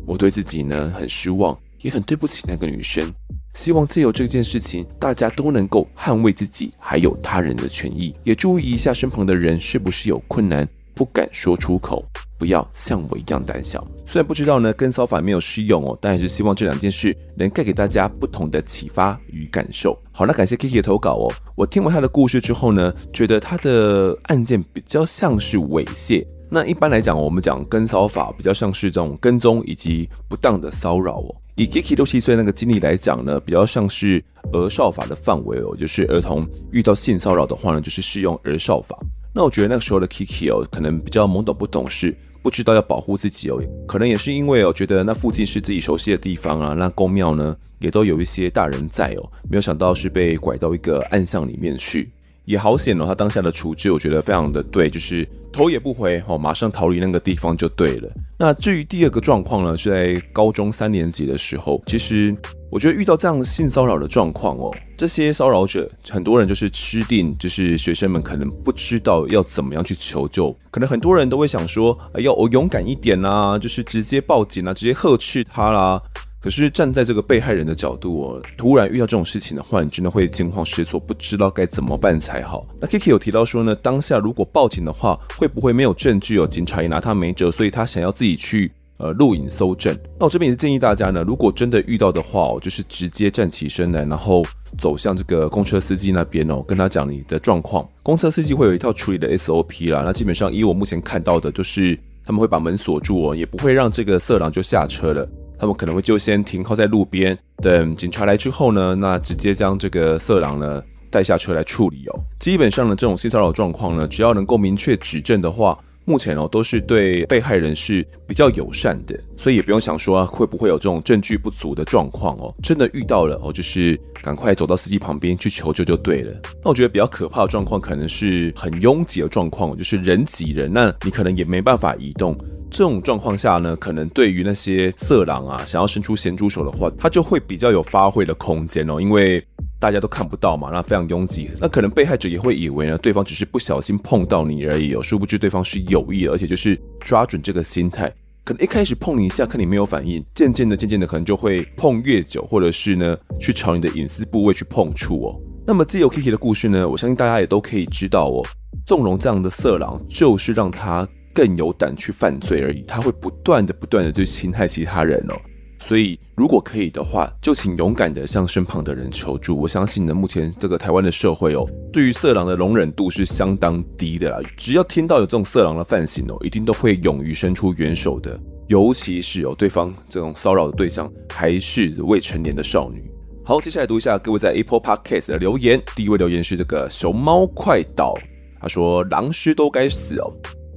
[SPEAKER 1] 我对自己呢很失望，也很对不起那个女生。希望借由这件事情，大家都能够捍卫自己还有他人的权益，也注意一下身旁的人是不是有困难不敢说出口。不要像我一样胆小。虽然不知道呢，跟骚法没有适用哦，但还是希望这两件事能带给大家不同的启发与感受。好，那感谢 Kiki 的投稿哦。我听完他的故事之后呢，觉得他的案件比较像是猥亵。那一般来讲，我们讲跟骚法比较像是这种跟踪以及不当的骚扰哦。以 Kiki 六七岁那个经历来讲呢，比较像是儿少法的范围哦，就是儿童遇到性骚扰的话呢，就是适用儿少法。那我觉得那个时候的 Kiki 哦，可能比较懵懂不懂事，不知道要保护自己哦，可能也是因为哦，觉得那附近是自己熟悉的地方啊，那宫庙呢也都有一些大人在哦，没有想到是被拐到一个暗巷里面去。也好险哦，他当下的处置我觉得非常的对，就是头也不回哦，马上逃离那个地方就对了。那至于第二个状况呢，是在高中三年级的时候，其实我觉得遇到这样性骚扰的状况哦，这些骚扰者很多人就是吃定，就是学生们可能不知道要怎么样去求救，可能很多人都会想说，哎，要我勇敢一点啦，就是直接报警啦，直接呵斥他啦。可是站在这个被害人的角度哦，突然遇到这种事情的话，你真的会惊慌失措，不知道该怎么办才好。那 Kiki 有提到说呢，当下如果报警的话，会不会没有证据哦？警察也拿他没辙，所以他想要自己去呃录影搜证。那我这边也是建议大家呢，如果真的遇到的话哦，就是直接站起身来，然后走向这个公车司机那边哦，跟他讲你的状况。公车司机会有一套处理的 SOP 啦。那基本上以我目前看到的，就是他们会把门锁住哦，也不会让这个色狼就下车了。他们可能会就先停靠在路边，等警察来之后呢，那直接将这个色狼呢带下车来处理哦。基本上呢，这种性骚扰状况呢，只要能够明确指证的话，目前哦都是对被害人是比较友善的，所以也不用想说啊，会不会有这种证据不足的状况哦。真的遇到了哦，就是赶快走到司机旁边去求救就对了。那我觉得比较可怕的状况可能是很拥挤的状况，就是人挤人，那你可能也没办法移动。这种状况下呢，可能对于那些色狼啊，想要伸出咸猪手的话，他就会比较有发挥的空间哦，因为大家都看不到嘛，那非常拥挤，那可能被害者也会以为呢，对方只是不小心碰到你而已哦，殊不知对方是有意的，而且就是抓准这个心态，可能一开始碰你一下，看你没有反应，渐渐的、渐渐的，可能就会碰越久，或者是呢，去朝你的隐私部位去碰触哦。那么自由 Kiki 的故事呢，我相信大家也都可以知道哦，纵容这样的色狼，就是让他。更有胆去犯罪而已，他会不断的、不断的去侵害其他人哦。所以，如果可以的话，就请勇敢的向身旁的人求助。我相信呢，目前这个台湾的社会哦，对于色狼的容忍度是相当低的啦。只要听到有这种色狼的犯行哦，一定都会勇于伸出援手的。尤其是有对方这种骚扰的对象还是未成年的少女。好，接下来读一下各位在 Apple Podcast 的留言。第一位留言是这个熊猫快岛，他说：“狼师都该死哦。”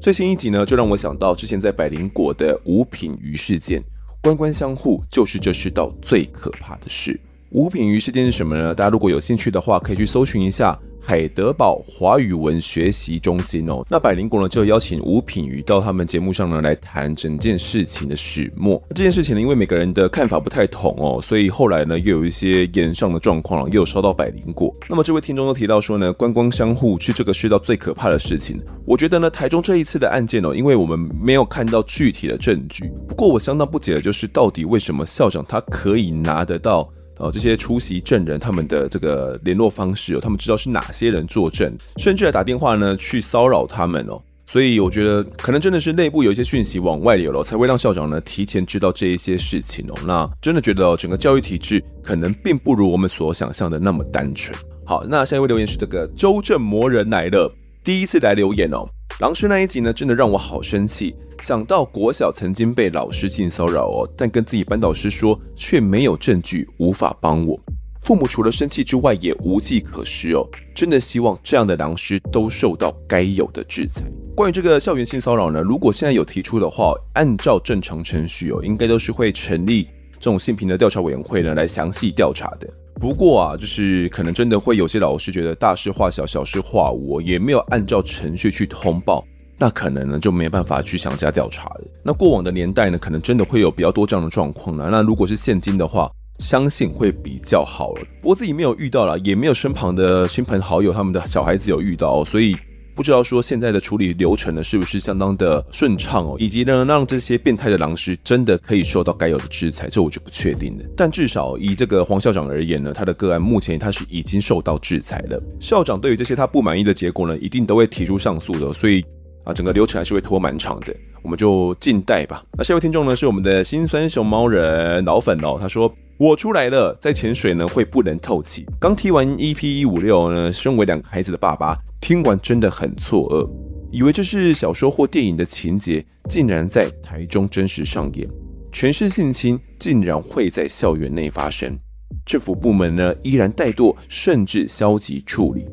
[SPEAKER 1] 最新一集呢，就让我想到之前在百灵果的五品鱼事件，官官相护就是这世道最可怕的事。五品鱼事件是什么呢？大家如果有兴趣的话，可以去搜寻一下。海德堡华语文学习中心哦，那百灵果呢就邀请吴品瑜到他们节目上呢来谈整件事情的始末。这件事情呢，因为每个人的看法不太同哦，所以后来呢又有一些演上的状况，又有烧到百灵果。那么这位听众都提到说呢，观光相互是这个世道最可怕的事情。我觉得呢，台中这一次的案件哦，因为我们没有看到具体的证据，不过我相当不解的就是，到底为什么校长他可以拿得到？哦，这些出席证人他们的这个联络方式哦，他们知道是哪些人作证，甚至还打电话呢去骚扰他们哦。所以我觉得可能真的是内部有一些讯息往外流了，才会让校长呢提前知道这一些事情哦。那真的觉得哦，整个教育体制可能并不如我们所想象的那么单纯。好，那下一位留言是这个周正魔人来了，第一次来留言哦。狼师那一集呢，真的让我好生气。想到国小曾经被老师性骚扰哦，但跟自己班导师说，却没有证据，无法帮我。父母除了生气之外，也无计可施哦。真的希望这样的狼师都受到该有的制裁。关于这个校园性骚扰呢，如果现在有提出的话，按照正常程序哦，应该都是会成立这种性平的调查委员会呢，来详细调查的。不过啊，就是可能真的会有些老师觉得大事化小，小事化无，也没有按照程序去通报，那可能呢就没办法去详加调查了。那过往的年代呢，可能真的会有比较多这样的状况了。那如果是现今的话，相信会比较好了。不过自己没有遇到了，也没有身旁的亲朋好友他们的小孩子有遇到，所以。不知道说现在的处理流程呢，是不是相当的顺畅哦？以及呢，让这些变态的狼师真的可以受到该有的制裁，这我就不确定了。但至少以这个黄校长而言呢，他的个案目前他是已经受到制裁了。校长对于这些他不满意的结果呢，一定都会提出上诉的，所以啊，整个流程还是会拖蛮长的。我们就静待吧。那下位听众呢，是我们的心酸熊猫人老粉哦，他说。我出来了，在潜水呢会不能透气。刚踢完 EP 一五六呢，身为两个孩子的爸爸，听完真的很错愕，以为这是小说或电影的情节，竟然在台中真实上演。权势性侵竟然会在校园内发生，政府部门呢依然怠惰，甚至消极处理。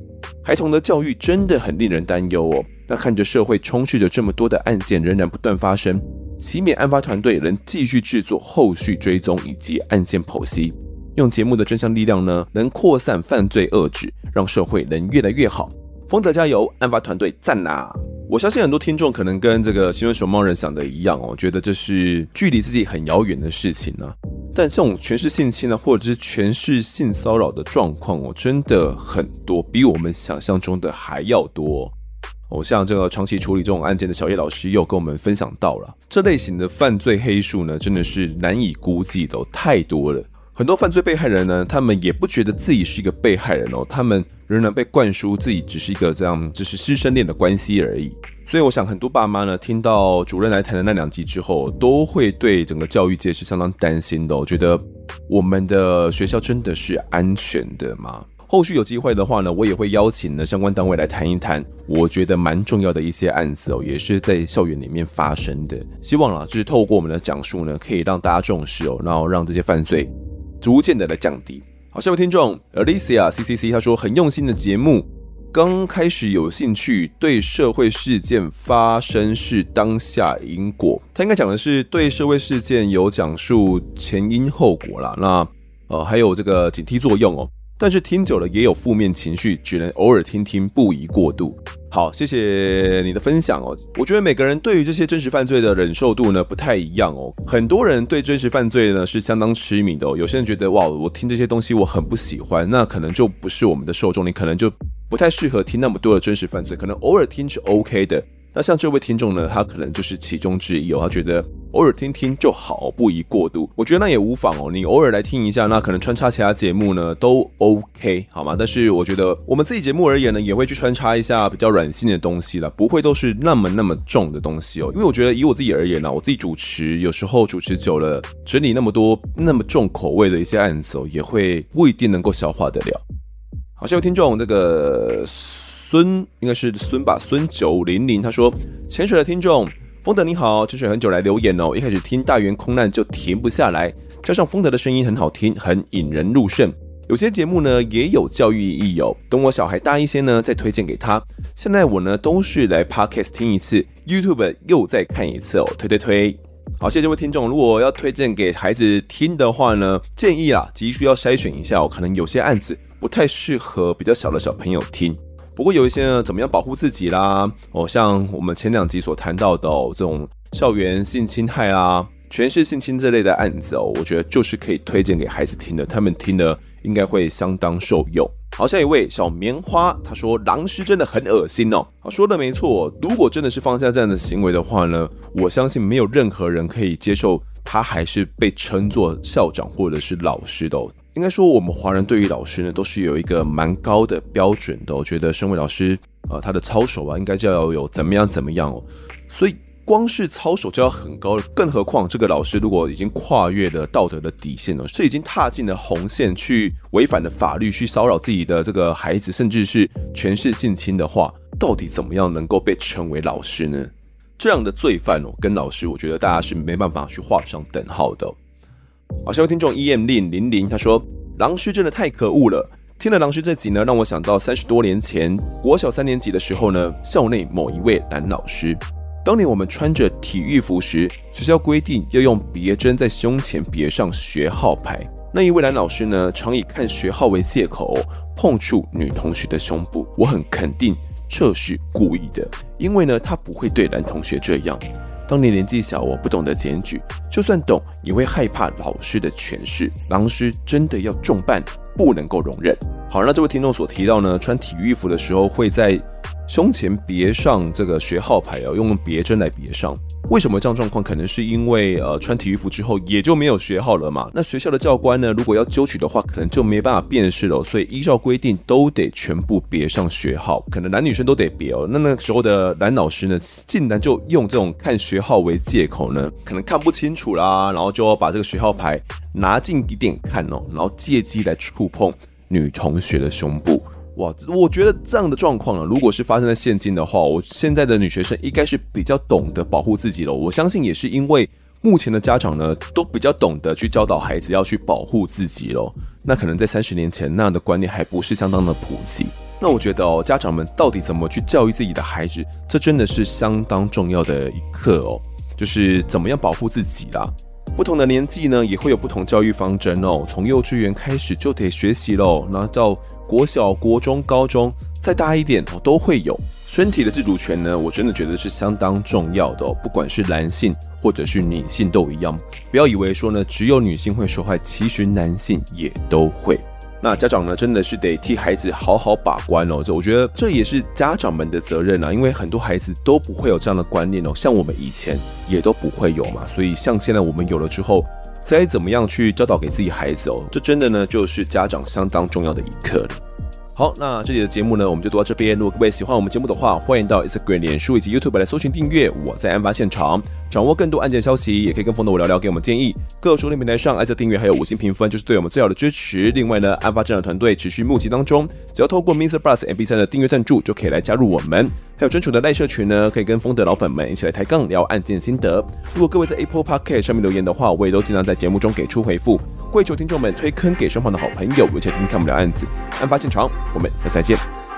[SPEAKER 1] 孩童的教育真的很令人担忧哦。那看着社会充斥着这么多的案件仍然不断发生，奇美案发团队能继续制作后续追踪以及案件剖析，用节目的真相力量呢，能扩散犯罪恶质，让社会能越来越好。丰德加油，案发团队赞呐！我相信很多听众可能跟这个新闻熊猫人想的一样哦，觉得这是距离自己很遥远的事情呢、但这种全是性侵呢，或者是全是性骚扰的状况哦，真的很多，比我们想象中的还要多。哦，像这个长期处理这种案件的小叶老师，又跟我们分享到了这类型的犯罪黑数呢，真的是难以估计的，太多了。很多犯罪被害人呢，他们也不觉得自己是一个被害人哦，他们。仍然被灌输自己只是一个这样，只是师生恋的关系而已。所以我想，很多爸妈呢，听到主任来谈的那两集之后，都会对整个教育界是相当担心的。我觉得我们的学校真的是安全的吗？后续有机会的话呢，我也会邀请呢相关单位来谈一谈，我觉得蛮重要的一些案子哦，也是在校园里面发生的。希望啊，就是透过我们的讲述呢，可以让大家重视哦，然后让这些犯罪逐渐的来降低。好，下位听众 Alicia C C C，他说很用心的节目，刚开始有兴趣，对社会事件发生是当下因果，他应该讲的是对社会事件有讲述前因后果啦。那呃还有这个警惕作用哦，但是听久了也有负面情绪，只能偶尔听听，不宜过度。好，谢谢你的分享哦。我觉得每个人对于这些真实犯罪的忍受度呢不太一样哦。很多人对真实犯罪呢是相当痴迷的哦。有些人觉得哇，我听这些东西我很不喜欢，那可能就不是我们的受众，你可能就不太适合听那么多的真实犯罪，可能偶尔听是 OK 的。那像这位听众呢，他可能就是其中之一哦。他觉得偶尔听听就好，不宜过度。我觉得那也无妨哦，你偶尔来听一下，那可能穿插其他节目呢都 OK 好吗？但是我觉得我们自己节目而言呢，也会去穿插一下比较软性的东西了，不会都是那么那么重的东西哦。因为我觉得以我自己而言呢，我自己主持有时候主持久了，整理那么多那么重口味的一些案子哦，也会不一定能够消化得了。好，下位听众那个。孙应该是孙吧，孙九零零他说：“潜水的听众，风德你好，潜水很久来留言哦。一开始听大员空难就停不下来，加上风德的声音很好听，很引人入胜。有些节目呢也有教育意义哦。等我小孩大一些呢，再推荐给他。现在我呢都是来 Podcast 听一次，YouTube 又再看一次哦，推推推。好，谢谢这位听众。如果要推荐给孩子听的话呢，建议啦，急需要筛选一下哦，可能有些案子不太适合比较小的小朋友听。”不过有一些呢，怎么样保护自己啦？哦，像我们前两集所谈到的哦，这种校园性侵害啦、权势性侵这类的案子哦，我觉得就是可以推荐给孩子听的，他们听了应该会相当受用。好，下一位小棉花，他说狼师真的很恶心哦。他，说的没错，如果真的是放下这样的行为的话呢，我相信没有任何人可以接受。他还是被称作校长或者是老师的哦。应该说，我们华人对于老师呢，都是有一个蛮高的标准的。我觉得，身为老师，呃，他的操守啊，应该就要有怎么样怎么样哦。所以，光是操守就要很高了，更何况这个老师如果已经跨越了道德的底线了，是已经踏进了红线，去违反了法律，去骚扰自己的这个孩子，甚至是权势性侵的话，到底怎么样能够被称为老师呢？这样的罪犯哦，跟老师，我觉得大家是没办法去画上等号的。好，下位听众 E M 令零零他说：“狼师真的太可恶了。”听了狼师这集呢，让我想到三十多年前国小三年级的时候呢，校内某一位男老师，当年我们穿着体育服时，学校规定要用别针在胸前别上学号牌。那一位男老师呢，常以看学号为借口碰触女同学的胸部。我很肯定。这是故意的，因为呢，他不会对男同学这样。当年年纪小，我不懂得检举，就算懂，也会害怕老师的权势。狼师真的要重办，不能够容忍。好，那这位听众所提到呢，穿体育服的时候会在。胸前别上这个学号牌哦，用别针来别上。为什么这样状况？可能是因为呃，穿体育服之后也就没有学号了嘛。那学校的教官呢，如果要揪取的话，可能就没办法辨识了。所以依照规定，都得全部别上学号，可能男女生都得别哦。那那个时候的男老师呢，竟然就用这种看学号为借口呢，可能看不清楚啦，然后就要把这个学号牌拿近一点看哦，然后借机来触碰女同学的胸部。哇，我觉得这样的状况呢，如果是发生在现今的话，我现在的女学生应该是比较懂得保护自己了。我相信也是因为目前的家长呢，都比较懂得去教导孩子要去保护自己了。那可能在三十年前那样的观念还不是相当的普及。那我觉得哦，家长们到底怎么去教育自己的孩子，这真的是相当重要的一课哦，就是怎么样保护自己啦。不同的年纪呢，也会有不同教育方针哦。从幼稚园开始就得学习喽，然后到国小、国中、高中，再大一点哦，都会有。身体的自主权呢，我真的觉得是相当重要的哦。不管是男性或者是女性都一样，不要以为说呢，只有女性会说话，其实男性也都会。那家长呢，真的是得替孩子好好把关哦。这我觉得这也是家长们的责任啊，因为很多孩子都不会有这样的观念哦，像我们以前也都不会有嘛。所以像现在我们有了之后，再怎么样去教导给自己孩子哦，这真的呢就是家长相当重要的一课了。好，那这里的节目呢，我们就读到这边。如果各位喜欢我们节目的话，欢迎到 Instagram、脸书以及 YouTube 来搜寻订阅。我在案发现场，掌握更多案件消息，也可以跟风的我聊聊，给我们建议。各收听平台上按下订阅，还有五星评分，就是对我们最好的支持。另外呢，案发侦查团队持续募集当中，只要透过 Mr. Bus MP3 的订阅赞助，就可以来加入我们。还有专属的赖社群呢，可以跟风的老粉们一起来抬杠聊案件心得。如果各位在 Apple Podcast 上面留言的话，我也都尽量在节目中给出回复。跪求听众们推坑给双方的好朋友，而且听看不了案子。案发现场，我们下次再见。